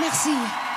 Merci.